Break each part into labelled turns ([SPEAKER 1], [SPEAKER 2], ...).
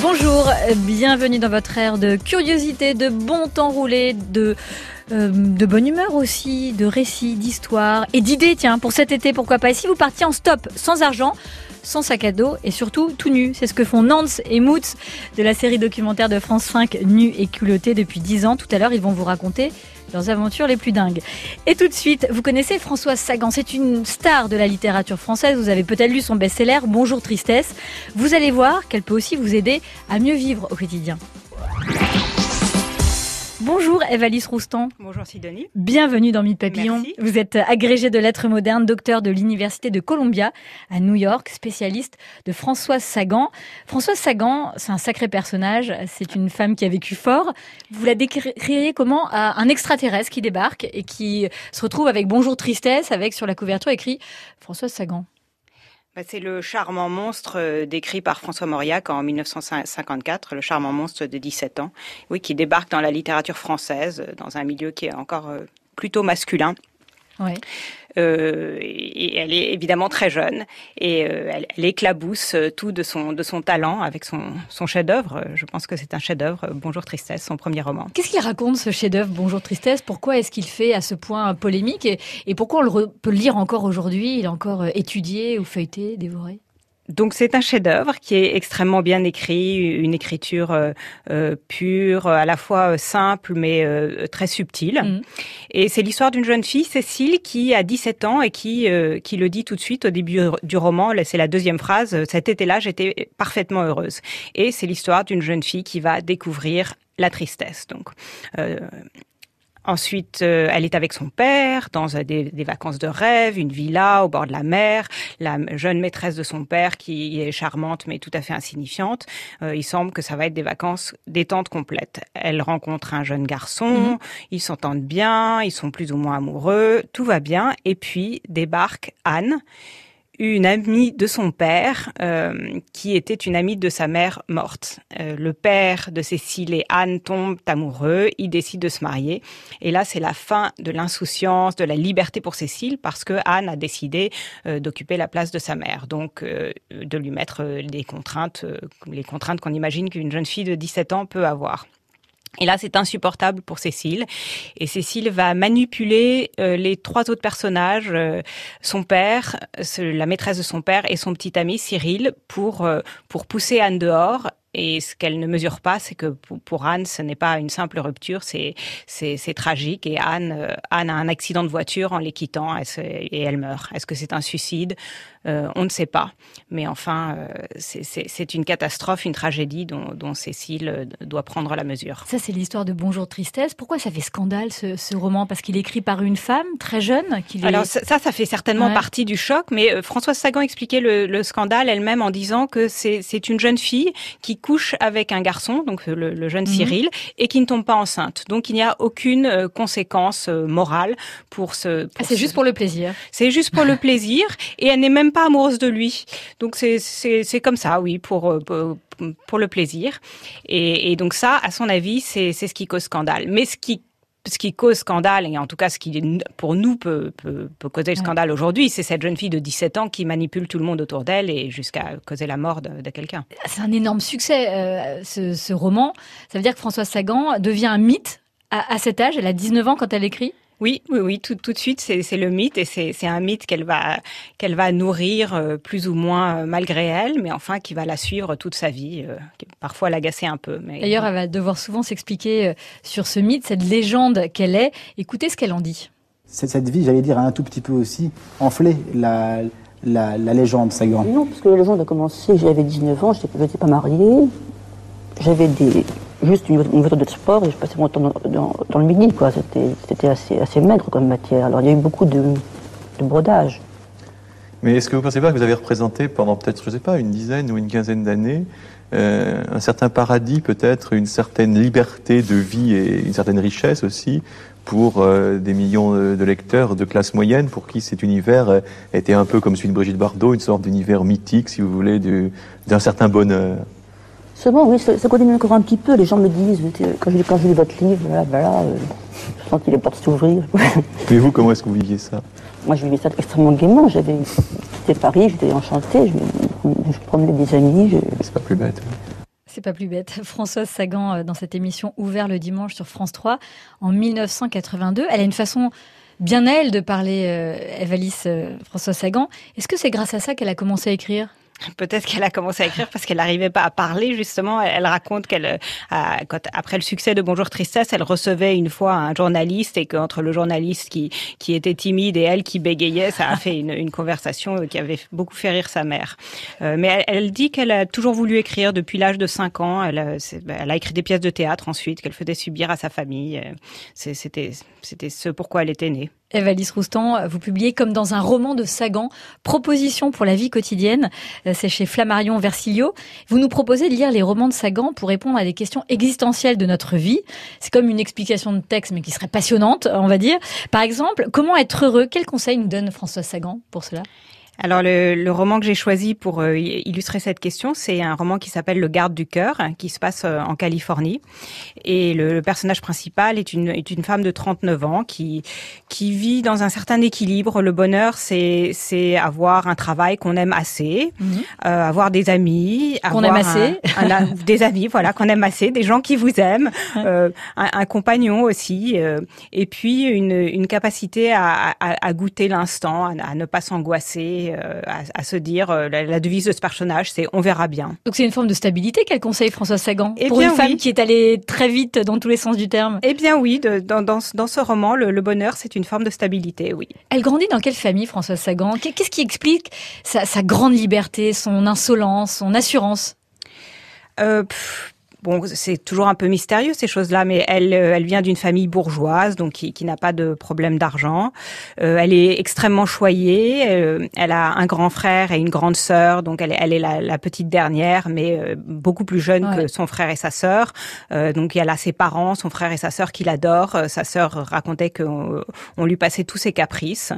[SPEAKER 1] Bonjour, bienvenue dans votre ère de curiosité, de bon temps roulé, de, euh, de bonne humeur aussi, de récits, d'histoires et d'idées. Tiens, pour cet été, pourquoi pas. Et si vous partiez en stop, sans argent, sans sac à dos et surtout tout nu. C'est ce que font Nance et Moots de la série documentaire de France 5 Nu et culotté depuis 10 ans. Tout à l'heure, ils vont vous raconter leurs aventures les plus dingues. Et tout de suite, vous connaissez Françoise Sagan, c'est une star de la littérature française, vous avez peut-être lu son best-seller Bonjour Tristesse. Vous allez voir qu'elle peut aussi vous aider à mieux vivre au quotidien. Bonjour Eve-Alice Roustan.
[SPEAKER 2] Bonjour Sidonie.
[SPEAKER 1] Bienvenue dans Mythe Papillon.
[SPEAKER 2] Merci.
[SPEAKER 1] Vous êtes agrégée de lettres modernes, docteur de l'Université de Columbia à New York, spécialiste de Françoise Sagan. Françoise Sagan, c'est un sacré personnage. C'est une femme qui a vécu fort. Vous la décririez comment à un extraterrestre qui débarque et qui se retrouve avec Bonjour Tristesse, avec sur la couverture écrit Françoise Sagan.
[SPEAKER 2] Bah, c'est le charmant monstre euh, décrit par François Mauriac en 1954, le charmant monstre de 17 ans, oui, qui débarque dans la littérature française, euh, dans un milieu qui est encore euh, plutôt masculin. Euh, et elle est évidemment très jeune et euh, elle, elle, éclabousse tout de son de son talent avec son son chef-d'œuvre. Je pense que c'est un chef-d'œuvre. Bonjour Tristesse, son premier roman.
[SPEAKER 1] Qu'est-ce qu'il raconte ce chef-d'œuvre Bonjour Tristesse? Pourquoi est-ce qu'il fait à ce point polémique? Et, et pourquoi on le peut le lire encore aujourd'hui? Il est encore étudié ou feuilleté, dévoré?
[SPEAKER 2] Donc c'est un chef-d'œuvre qui est extrêmement bien écrit, une écriture euh, euh, pure, à la fois simple mais euh, très subtile. Mmh. Et c'est l'histoire d'une jeune fille, Cécile, qui a 17 ans et qui euh, qui le dit tout de suite au début du roman. C'est la deuxième phrase. Cet été-là, j'étais parfaitement heureuse. Et c'est l'histoire d'une jeune fille qui va découvrir la tristesse. Donc euh, Ensuite, euh, elle est avec son père dans des, des, vacances de rêve, une villa au bord de la mer. La jeune maîtresse de son père qui est charmante mais tout à fait insignifiante. Euh, il semble que ça va être des vacances détente complète. Elle rencontre un jeune garçon, mmh. ils s'entendent bien, ils sont plus ou moins amoureux, tout va bien. Et puis débarque Anne une amie de son père euh, qui était une amie de sa mère morte. Euh, le père de Cécile et Anne tombent amoureux, ils décident de se marier. Et là, c'est la fin de l'insouciance, de la liberté pour Cécile parce que Anne a décidé euh, d'occuper la place de sa mère, donc euh, de lui mettre des contraintes, euh, les contraintes qu'on imagine qu'une jeune fille de 17 ans peut avoir. Et là, c'est insupportable pour Cécile. Et Cécile va manipuler euh, les trois autres personnages, euh, son père, la maîtresse de son père et son petit ami Cyril, pour euh, pour pousser Anne dehors. Et ce qu'elle ne mesure pas, c'est que pour Anne, ce n'est pas une simple rupture, c'est c'est tragique. Et Anne Anne a un accident de voiture en les quittant et elle meurt. Est-ce que c'est un suicide? Euh, On ne sait pas. Mais enfin, euh, c'est une catastrophe, une tragédie dont, dont Cécile doit prendre la mesure.
[SPEAKER 1] Ça, c'est l'histoire de Bonjour Tristesse. Pourquoi ça fait scandale ce, ce roman? Parce qu'il est écrit par une femme très jeune. Qui
[SPEAKER 2] Alors ça, ça fait certainement ouais. partie du choc. Mais euh, Françoise Sagan expliquait le, le scandale elle-même en disant que c'est une jeune fille qui couche avec un garçon, donc le, le jeune mmh. Cyril, et qui ne tombe pas enceinte. Donc il n'y a aucune euh, conséquence euh, morale pour ce.
[SPEAKER 1] Ah, c'est juste pour le plaisir.
[SPEAKER 2] C'est juste pour le plaisir, et elle n'est même pas amoureuse de lui. Donc c'est c'est comme ça, oui, pour, pour pour le plaisir. Et, et donc ça, à son avis, c'est ce qui cause scandale. Mais ce qui ce qui cause scandale, et en tout cas ce qui pour nous peut, peut, peut causer le scandale ouais. aujourd'hui, c'est cette jeune fille de 17 ans qui manipule tout le monde autour d'elle et jusqu'à causer la mort de, de quelqu'un.
[SPEAKER 1] C'est un énorme succès, euh, ce, ce, roman. Ça veut dire que Françoise Sagan devient un mythe à, à cet âge. Elle a 19 ans quand elle écrit.
[SPEAKER 2] Oui, oui, oui, tout, tout de suite, c'est le mythe et c'est un mythe qu'elle va, qu'elle va nourrir euh, plus ou moins euh, malgré elle, mais enfin qui va la suivre toute sa vie, euh, parfois l'agacer un peu.
[SPEAKER 1] D'ailleurs, elle va devoir souvent s'expliquer sur ce mythe, cette légende qu'elle est. Écoutez ce qu'elle en dit.
[SPEAKER 3] Cette vie, j'allais dire, a un tout petit peu aussi enflé la, la, la légende Sagan.
[SPEAKER 4] Non, parce que la légende a commencé, j'avais 19 ans, je n'étais pas mariée, j'avais des juste une, une, de sport et je passais mon temps dans, le midi. C'était assez, assez maigre comme matière. Alors il y a eu beaucoup de, de brodage.
[SPEAKER 5] Mais est-ce que vous ne pensez pas que vous avez représenté pendant peut-être, je ne sais pas, une dizaine ou une quinzaine d'années, euh, un certain paradis peut-être, une certaine liberté de vie et une certaine richesse aussi pour euh, des millions de lecteurs de classe moyenne pour qui cet univers euh, était un peu comme celui de Brigitte Bardot, une sorte d'univers mythique, si vous voulez, d'un certain bonheur?
[SPEAKER 4] Bon, oui, ça, ça, continue encore un petit peu. Les gens me disent, quand je, quand je lis votre livre, voilà, voilà, euh, je sens qu'il est portes s'ouvrir.
[SPEAKER 5] Et vous, comment est-ce que vous viviez ça?
[SPEAKER 4] Moi, je vivais ça extrêmement gaiement. J'avais quitté Paris, j'étais enchantée, je, je, promenais des amis.
[SPEAKER 5] C'est pas plus bête.
[SPEAKER 1] C'est pas plus bête. Françoise Sagan, euh, dans cette émission Ouvert le dimanche sur France 3, en 1982, elle a une façon bien elle de parler, euh, Evalice euh, Françoise Sagan. Est-ce que c'est grâce à ça qu'elle a commencé à écrire?
[SPEAKER 2] Peut-être qu'elle a commencé à écrire parce qu'elle n'arrivait pas à parler justement. Elle raconte qu'elle, euh, après le succès de Bonjour Tristesse, elle recevait une fois un journaliste et qu'entre le journaliste qui qui était timide et elle qui bégayait, ça a fait une, conversation qui avait beaucoup fait rire sa mère. Euh, mais elle, dit qu'elle a toujours voulu écrire depuis l'âge de 5 ans. Elle, a, elle a écrit des pièces de théâtre ensuite qu'elle faisait subir à sa famille. C'était ce pourquoi elle était née.
[SPEAKER 1] Eve-Alice Roustan, vous publiez comme dans un roman de Sagan, Proposition pour la vie quotidienne. Euh, c'est chez Flammarion Versilio. Vous nous proposez de lire les romans de Sagan pour répondre à des questions existentielles de notre vie. C'est comme une explication de texte, mais qui serait passionnante, on va dire. Par exemple, comment être heureux? Quel conseil nous donne François Sagan pour cela?
[SPEAKER 2] Alors le, le, roman que j'ai choisi pour euh, illustrer cette question, c'est un roman qui s'appelle Le garde du cœur, qui se passe euh, en Californie. Et le, le, personnage principal est une, est une femme de 39 ans qui, qui vit dans un certain équilibre. Le bonheur, c'est, c'est avoir un travail qu'on aime assez, mhm. euh, avoir des amis,
[SPEAKER 1] qu'on aime assez,
[SPEAKER 2] des amis, voilà, qu'on aime assez, des gens qui vous aiment, euh, un, un, compagnon aussi, et puis une, une capacité à, à, à goûter l'instant, à, à ne pas s'angoisser euh, à, se dire euh, la, devise de ce personnage, c'est on verra bien.
[SPEAKER 1] Donc c'est une forme de stabilité qu'elle conseille François Sagan eh pour une femme qui est allée très vite dans tous les sens du terme.
[SPEAKER 2] Eh bien oui, dans, dans, ce roman, le, bonheur c'est une forme de stabilité, oui.
[SPEAKER 1] Elle grandit dans quelle famille, François Sagan? Qu'est-ce qui explique sa, grande liberté, son insolence, son assurance?
[SPEAKER 2] Euh, Bon, c'est toujours un peu mystérieux ces choses-là, mais elle, euh, elle vient d'une famille bourgeoise, donc qui, qui n'a pas de problème d'argent. Euh, elle est extrêmement choyée. Euh, elle a un grand frère et une grande sœur, donc elle est, elle est la, la petite dernière, mais euh, beaucoup plus jeune que son frère et sa sœur. donc elle a ses parents, son frère et sa sœur qui l'adorent. sa sœur racontait qu'on on lui passait tous ses caprices.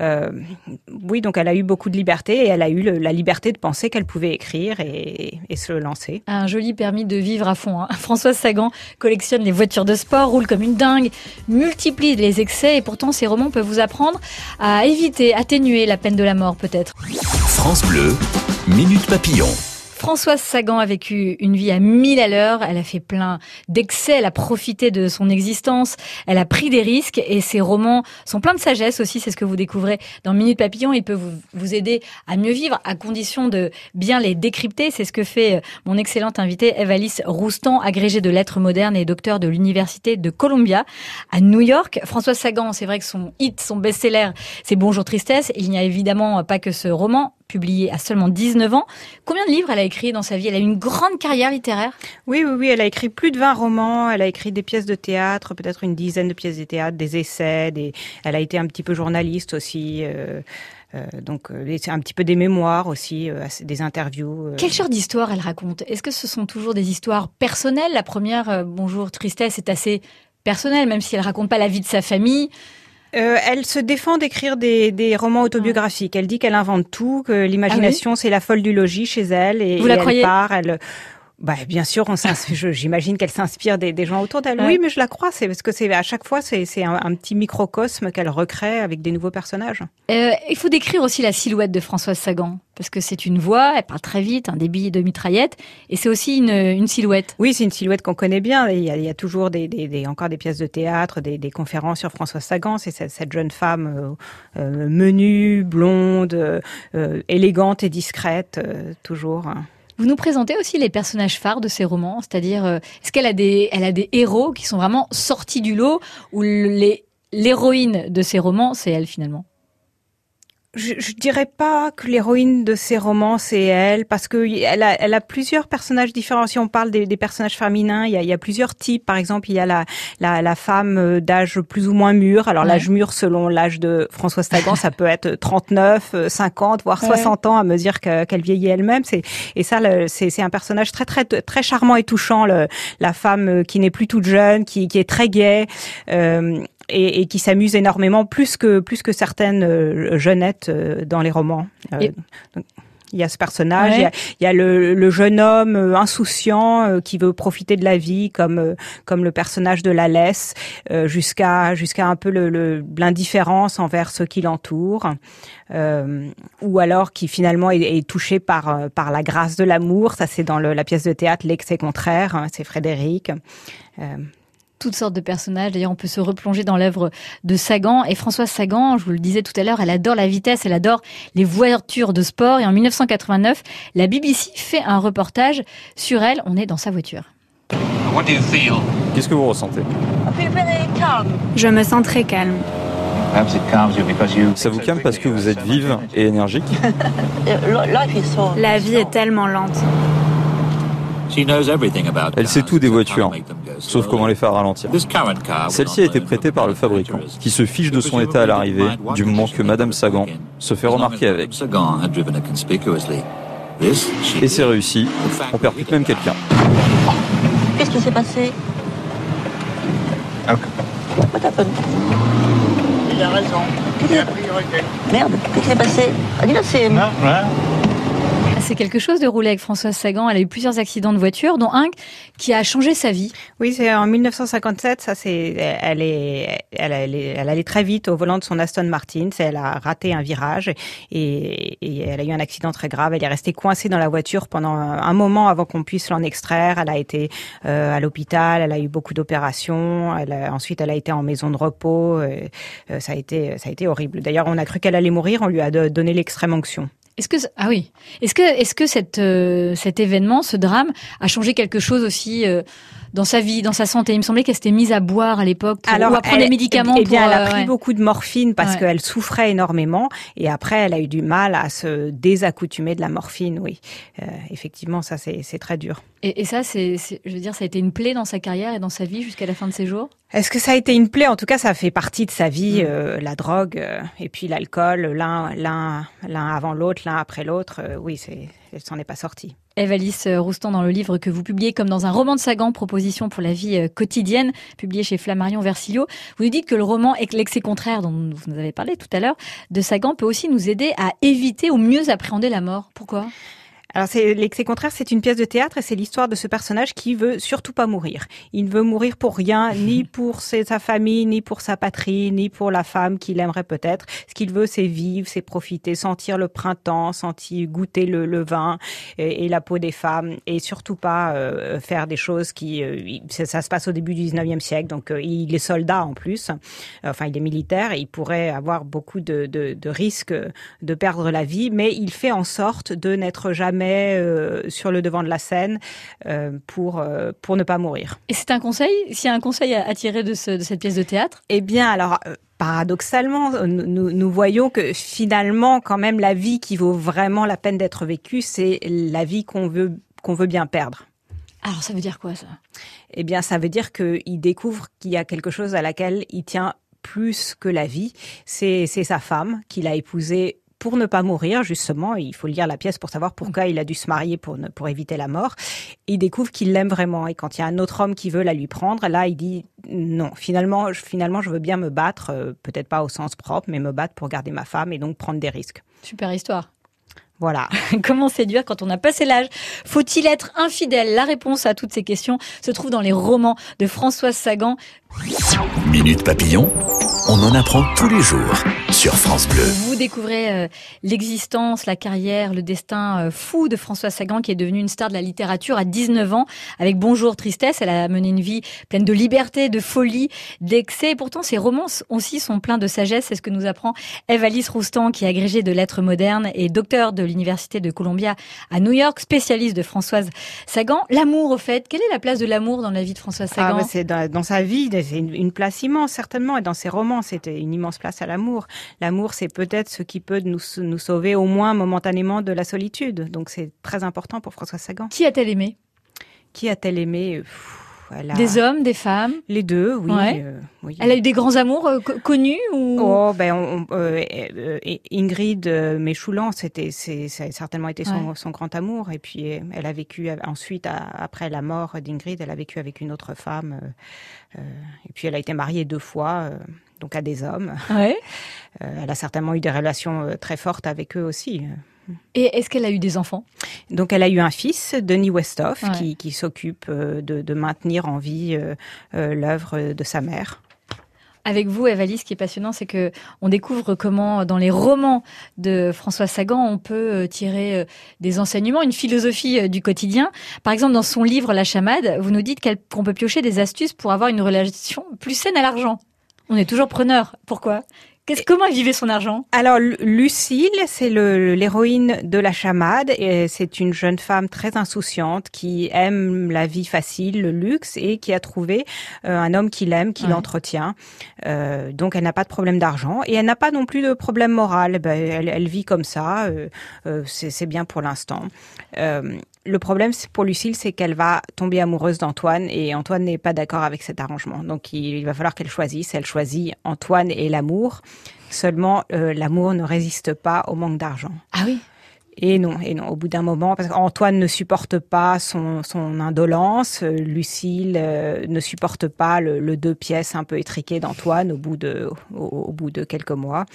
[SPEAKER 2] oui, donc elle a eu beaucoup de liberté et elle a eu la liberté de penser qu'elle pouvait écrire et, et se lancer.
[SPEAKER 1] Un joli permis de vivre à fond. Hein. Françoise Sagan collectionne les voitures de sport, roule comme une dingue, multiplie les excès et pourtant ses romans peuvent vous apprendre à éviter, atténuer la peine de la mort peut-être.
[SPEAKER 6] France Bleu, Minute Papillon.
[SPEAKER 1] Françoise Sagan a vécu une vie à mille à l'heure. Elle a fait plein d'excès. Elle a profité de son existence. Elle a pris des risques et ses romans sont pleins de sagesse aussi. C'est ce que vous découvrez dans Minute Papillon. Il peut vous, vous aider à mieux vivre à condition de bien les décrypter. C'est ce que fait euh, mon excellente invitée Evalice Roustan, agrégée de lettres modernes et docteur de l'université de Columbia à New York. Françoise Sagan, c'est vrai que son hit, son best-seller, c'est Bonjour Tristesse. Il n'y a évidemment pas que ce roman publié à seulement 19 ans. Combien de livres elle a écrit dans sa vie? Elle a une grande carrière littéraire?
[SPEAKER 2] Oui, oui, oui. Elle a écrit plus de 20 romans. Elle a écrit des pièces de théâtre, peut-être une dizaine de pièces de théâtre, des essais. Des... Elle a été un petit peu journaliste aussi. Euh... Euh, donc, euh, un petit peu des mémoires aussi, euh, des interviews.
[SPEAKER 1] Quel genre d'histoire elle raconte? Est-ce que ce sont toujours des histoires personnelles? La première, Bonjour Tristesse, est assez personnelle, même si elle raconte pas la vie de sa famille.
[SPEAKER 2] Euh, elle se défend d'écrire des, des, romans autobiographiques. Elle dit qu'elle invente tout, que l'imagination ah c'est la folle du logis chez elle et,
[SPEAKER 1] Vous la
[SPEAKER 2] elle
[SPEAKER 1] croyez
[SPEAKER 2] part. Elle, bah, bien sûr, on j'imagine qu'elle s'inspire des, des, gens autour d'elle. Oui, mais je la crois, c'est parce que c'est à chaque fois c'est un, un, petit microcosme qu'elle recrée avec des nouveaux personnages.
[SPEAKER 1] Euh, il faut décrire aussi la silhouette de Françoise Sagan parce que c'est une voix, elle parle très vite, un débit de mitraillette, et c'est aussi une, une, silhouette.
[SPEAKER 2] Oui, c'est une silhouette qu'on connaît bien. Il y a, il y a toujours des, des, des, encore des pièces de théâtre, des, conférences sur Françoise Sagan. C'est cette, cette, jeune femme euh, euh menue, blonde, élégante et discrète, toujours.
[SPEAKER 1] Vous nous présentez aussi les personnages phares de ces romans, c'est-à-dire euh, est-ce qu'elle a des, elle a des héros qui sont vraiment sortis du lot ou les l'héroïne de ces romans, c'est elle finalement?
[SPEAKER 2] Je, je dirais pas que l'héroïne de ces romans c'est elle, parce que elle a, elle a plusieurs personnages différents. Si on parle des, des personnages féminins, il y, a, il y, a, plusieurs types. Par exemple, il y a la, la, la femme euh, d'âge plus ou moins mûr. Alors ouais. l'âge mûr, selon l'âge de Françoise Sagan, ça peut être 39, 50, voire ouais. 60 ans à mesure qu'elle qu vieillit elle-même. C'est et ça, c'est un personnage très très très charmant et touchant. Le, la femme euh, qui n'est plus toute jeune, qui, qui est très gaie. Euh, et, et, qui s'amuse énormément, plus que plus que certaines euh, jeunettes euh, dans les romans. Euh, et... Donc, il y a ce personnage, ouais. il, y a, il, y a, le, le jeune homme insouciant qui veut profiter de la vie, comme comme le personnage de la laisse, jusqu'à jusqu'à un peu l'indifférence envers ceux qui l'entourent, ou alors qui finalement est, est, touché par par la grâce de l'amour. Ça c'est dans le, la pièce de théâtre L'excès contraire, hein, c'est Frédéric.
[SPEAKER 1] Toutes sortes de personnages. D'ailleurs, on peut se replonger dans l'œuvre de Sagan. Et Françoise Sagan, je vous le disais tout à l'heure, elle adore la vitesse, elle adore les voitures de sport. Et en 1989, la BBC fait un reportage sur elle. On est dans sa voiture.
[SPEAKER 7] Qu'est-ce que vous ressentez?
[SPEAKER 8] Je me sens très calme.
[SPEAKER 7] Ça vous calme parce que vous êtes vive et énergique?
[SPEAKER 8] La vie est tellement lente.
[SPEAKER 7] Elle sait tout des voitures, sauf comment les faire ralentir. Celle-ci a été prêtée par le fabricant, qui se fiche de son état à l'arrivée, du moment que Madame Sagan se fait remarquer avec. Et c'est réussi, on percute même quelqu'un.
[SPEAKER 4] Qu'est-ce qui s'est passé? Il a raison. Merde, qu'est-ce qui s'est passé? Ah, dis là, c'est...
[SPEAKER 1] C'est quelque chose de rouler avec Françoise Sagan. Elle a eu plusieurs accidents de voiture, dont un qui a changé sa vie.
[SPEAKER 2] Oui, c'est en 1957. Ça, c'est, elle est, elle, allait très vite au volant de son Aston Martin. Elle a raté un virage et, et, elle a eu un accident très grave. Elle est restée coincée dans la voiture pendant un moment avant qu'on puisse l'en extraire. Elle a été euh, à l'hôpital. Elle a eu beaucoup d'opérations. Ensuite, elle a été en maison de repos. Euh, ça a été, ça a été horrible. D'ailleurs, on a cru qu'elle allait mourir. On lui a donné l'extrême onction.
[SPEAKER 1] Est-ce que ah oui, est-ce que est-ce que cette euh, cet événement, ce drame, a changé quelque chose aussi euh, dans sa vie, dans sa santé? Il me semblait qu'elle s'était mise à boire à l'époque ou à prendre des médicaments.
[SPEAKER 2] Eh bien,
[SPEAKER 1] pour,
[SPEAKER 2] elle a pris ouais. beaucoup de morphine parce ouais. qu'elle souffrait énormément et après, elle a eu du mal à se désaccoutumer de la morphine. Oui, euh, effectivement, ça c'est très dur.
[SPEAKER 1] Et, et ça, c'est, je veux dire, ça a été une plaie dans sa carrière et dans sa vie jusqu'à la fin de ses jours?
[SPEAKER 2] Est-ce que ça a été une plaie? En tout cas, ça fait partie de sa vie, mmh. euh, la drogue euh, et puis l'alcool, l'un, l'un, l'un avant l'autre, l'un après l'autre. Euh, oui, c'est, elle s'en est pas sortie.
[SPEAKER 1] Eve-Alice Roustan, dans le livre que vous publiez comme dans un roman de Sagan, Proposition pour la vie quotidienne, publié chez Flammarion Versilio, vous nous dites que le roman L'excès contraire, dont vous nous avez parlé tout à l'heure, de Sagan peut aussi nous aider à éviter ou mieux appréhender la mort. Pourquoi?
[SPEAKER 2] Alors c'est l'excès contraire, c'est une pièce de théâtre et c'est l'histoire de ce personnage qui veut surtout pas mourir. Il ne veut mourir pour rien, ni pour ses, sa famille, ni pour sa patrie, ni pour la femme qu'il aimerait peut-être. Ce qu'il veut, c'est vivre, c'est profiter, sentir le printemps, sentir goûter le, le vin et, et, la peau des femmes, et surtout pas euh, faire des choses qui. Euh, ça, ça, se passe au début du 19e siècle, donc euh, il est soldat en plus. Enfin, il est militaire et il pourrait avoir beaucoup de, de, de risques de perdre la vie, mais il fait en sorte de n'être jamais euh, sur le devant de la scène euh, pour, euh, pour ne pas mourir.
[SPEAKER 1] Et c'est un conseil S'il y a un conseil à, à tirer de, ce, de, cette pièce de théâtre?
[SPEAKER 2] Eh bien, alors paradoxalement, nous, nous, voyons que finalement, quand même, la vie qui vaut vraiment la peine d'être vécue, c'est la vie qu'on veut, qu'on veut bien perdre.
[SPEAKER 1] Alors, ça veut dire quoi, ça?
[SPEAKER 2] Eh bien, ça veut dire qu'il découvre qu'il y a quelque chose à laquelle il tient plus que la vie. C'est sa femme qu'il a épousée pour ne pas mourir, justement. Il faut lire la pièce pour savoir pourquoi il a dû se marier pour, ne, pour éviter la mort. Il découvre qu'il l'aime vraiment. Et quand il y a un autre homme qui veut la lui prendre, là, il dit non, finalement, je, finalement, je veux bien me battre, euh, peut-être pas au sens propre, mais me battre pour garder ma femme et donc prendre des risques.
[SPEAKER 1] Super histoire.
[SPEAKER 2] Voilà.
[SPEAKER 1] Comment séduire quand on a passé l'âge? Faut-il être infidèle? La réponse à toutes ces questions se trouve dans les romans de Françoise Sagan.
[SPEAKER 6] Minute Papillon, on en apprend tous les jours sur France Bleu.
[SPEAKER 1] Découvrez euh, l'existence, la carrière, le destin euh, fou de Françoise Sagan qui est devenue une star de la littérature à 19 ans avec Bonjour Tristesse. Elle a mené une vie pleine de liberté, de folie, d'excès. Et pourtant, ses romans aussi sont pleins de sagesse. C'est ce que nous apprend Eve-Alice Roustan qui est agrégée de lettres modernes et docteur de l'Université de Columbia à New York, spécialiste de Françoise Sagan. L'amour, au fait, quelle est la place de l'amour dans la vie de Françoise Sagan?
[SPEAKER 2] ah, C'est dans, dans, sa vie, c'est une, une, place immense certainement, et dans ses romans, c'était une immense place à l'amour. l'amour, c'est peut-être ce qui peut nous, nous sauver au moins momentanément de la solitude. Donc c'est très important pour François Sagan.
[SPEAKER 1] Qui a-t-elle aimé?
[SPEAKER 2] Qui a-t-elle aimé?
[SPEAKER 1] Des hommes, des femmes?
[SPEAKER 2] Les deux, oui,
[SPEAKER 1] euh, Elle a eu des grands amours euh, connus ou?
[SPEAKER 2] Oh, ben, euh, Ingrid Méchoulan, c'était, c'est, ça a certainement été son, son, grand amour. Et puis, elle a vécu ensuite, après la mort d'Ingrid, elle a vécu avec une autre femme. et puis, elle a été mariée deux fois donc à des hommes.
[SPEAKER 1] Ouais.
[SPEAKER 2] elle a certainement eu des relations très fortes avec eux aussi.
[SPEAKER 1] Et est-ce qu'elle a eu des enfants?
[SPEAKER 2] Donc elle a eu un fils, Denis Westhoff, qui, s'occupe euh, de, maintenir en vie euh, euh, l'œuvre de sa mère.
[SPEAKER 1] Avec vous, Evalie, ce qui est passionnant, c'est que on découvre comment, dans les romans de François Sagan, on peut tirer des enseignements, une philosophie du quotidien. Par exemple, dans son livre La chamade, vous nous dites qu'on peut piocher des astuces pour avoir une relation plus saine à l'argent. On est toujours preneur. Pourquoi? Qu'est-ce, comment elle vivait son argent?
[SPEAKER 2] Alors Lucille, c'est l'héroïne de la chamade. Et c'est une jeune femme très insouciante qui aime la vie facile, le luxe et qui a trouvé euh, un homme qui l'aime, qui l'entretient. Euh, donc elle n'a pas de problème d'argent et elle n'a pas non plus de problème moral. Ben, elle, elle, vit comme ça. Euh, euh c'est bien pour l'instant. Le problème pour Lucille, c'est qu'elle va tomber amoureuse d'Antoine et Antoine n'est pas d'accord avec cet arrangement. Donc il, va falloir qu'elle choisisse. Elle choisit Antoine et l'amour. Seulement, euh, l'amour ne résiste pas au manque d'argent.
[SPEAKER 1] Ah oui
[SPEAKER 2] et non, et non. Au bout d'un moment, parce qu'Antoine ne supporte pas son, son indolence, Lucille euh, ne supporte pas le, le, deux pièces un peu étriqué d'Antoine au bout de au, bout de quelques mois.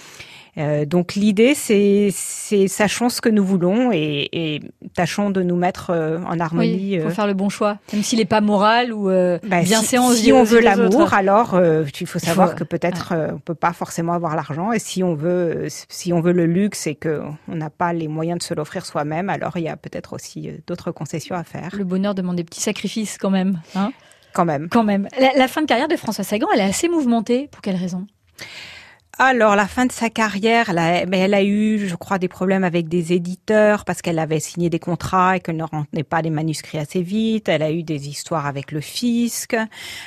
[SPEAKER 2] Euh, donc l'idée, c'est, c'est sachons ce que nous voulons et, et tâchons de nous mettre euh, en harmonie.
[SPEAKER 1] Il faut faire le bon choix, même s'il n'est pas moral ou euh,
[SPEAKER 2] bah,
[SPEAKER 1] bien
[SPEAKER 2] si, Si on veut l'amour, alors il faut savoir que peut-être on peut pas forcément avoir l'argent et si on veut, si on veut le luxe et que on n'a pas les moyens de se l'offrir soi-même, alors il y a peut-être aussi d'autres concessions à faire.
[SPEAKER 1] Le bonheur demande des petits sacrifices quand même. Hein?
[SPEAKER 2] Quand même.
[SPEAKER 1] Quand même. La, la fin de carrière de François Sagan, elle est assez mouvementée. Pour quelle raison?
[SPEAKER 2] Alors, la fin de sa carrière, elle a, elle a eu, je crois, des problèmes avec des éditeurs parce qu'elle avait signé des contrats et qu'elle ne rentait pas les manuscrits assez vite. Elle a eu des histoires avec le fisc.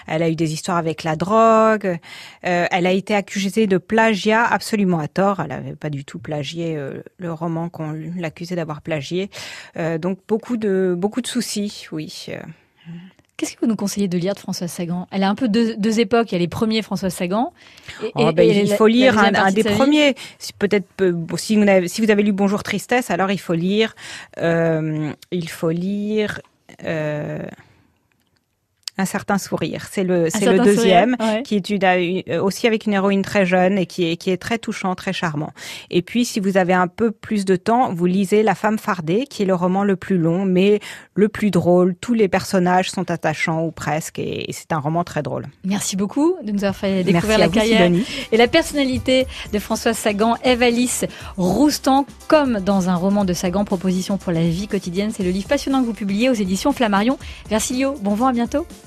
[SPEAKER 2] Elle a eu des histoires avec la drogue. Euh, elle a été accusée de plagiat absolument à tort. Elle n'avait pas du tout plagié euh, le roman qu'on l'accusait d'avoir plagié. Euh, donc, beaucoup de, beaucoup de soucis, oui.
[SPEAKER 1] Qu'est-ce que vous nous conseillez de lire de Françoise Sagan? Elle a un peu deux, deux époques. Il y a les premiers Françoise Sagan.
[SPEAKER 2] Et, oh, ben, il faut lire un, des premiers. Peut-être si vous, avez, si vous avez lu Bonjour Tristesse, alors il faut lire. Euh, il faut lire. Euh, un certain sourire. C'est le, c'est le deuxième, qui est une, euh, aussi avec une héroïne très jeune et qui est, qui est très touchant, très charmant. Et puis, si vous avez un peu plus de temps, vous lisez La femme fardée, qui est le roman le plus long, mais le plus drôle. Tous les personnages sont attachants ou presque, et, c'est un roman très drôle.
[SPEAKER 1] Merci beaucoup de nous avoir fait découvrir la carrière et la personnalité de Françoise Sagan, Eve Alice Roustan, comme dans un roman de Sagan, Proposition pour la vie quotidienne. C'est le livre passionnant que vous publiez aux éditions Flammarion. Merci Lio, bon vent, à bientôt.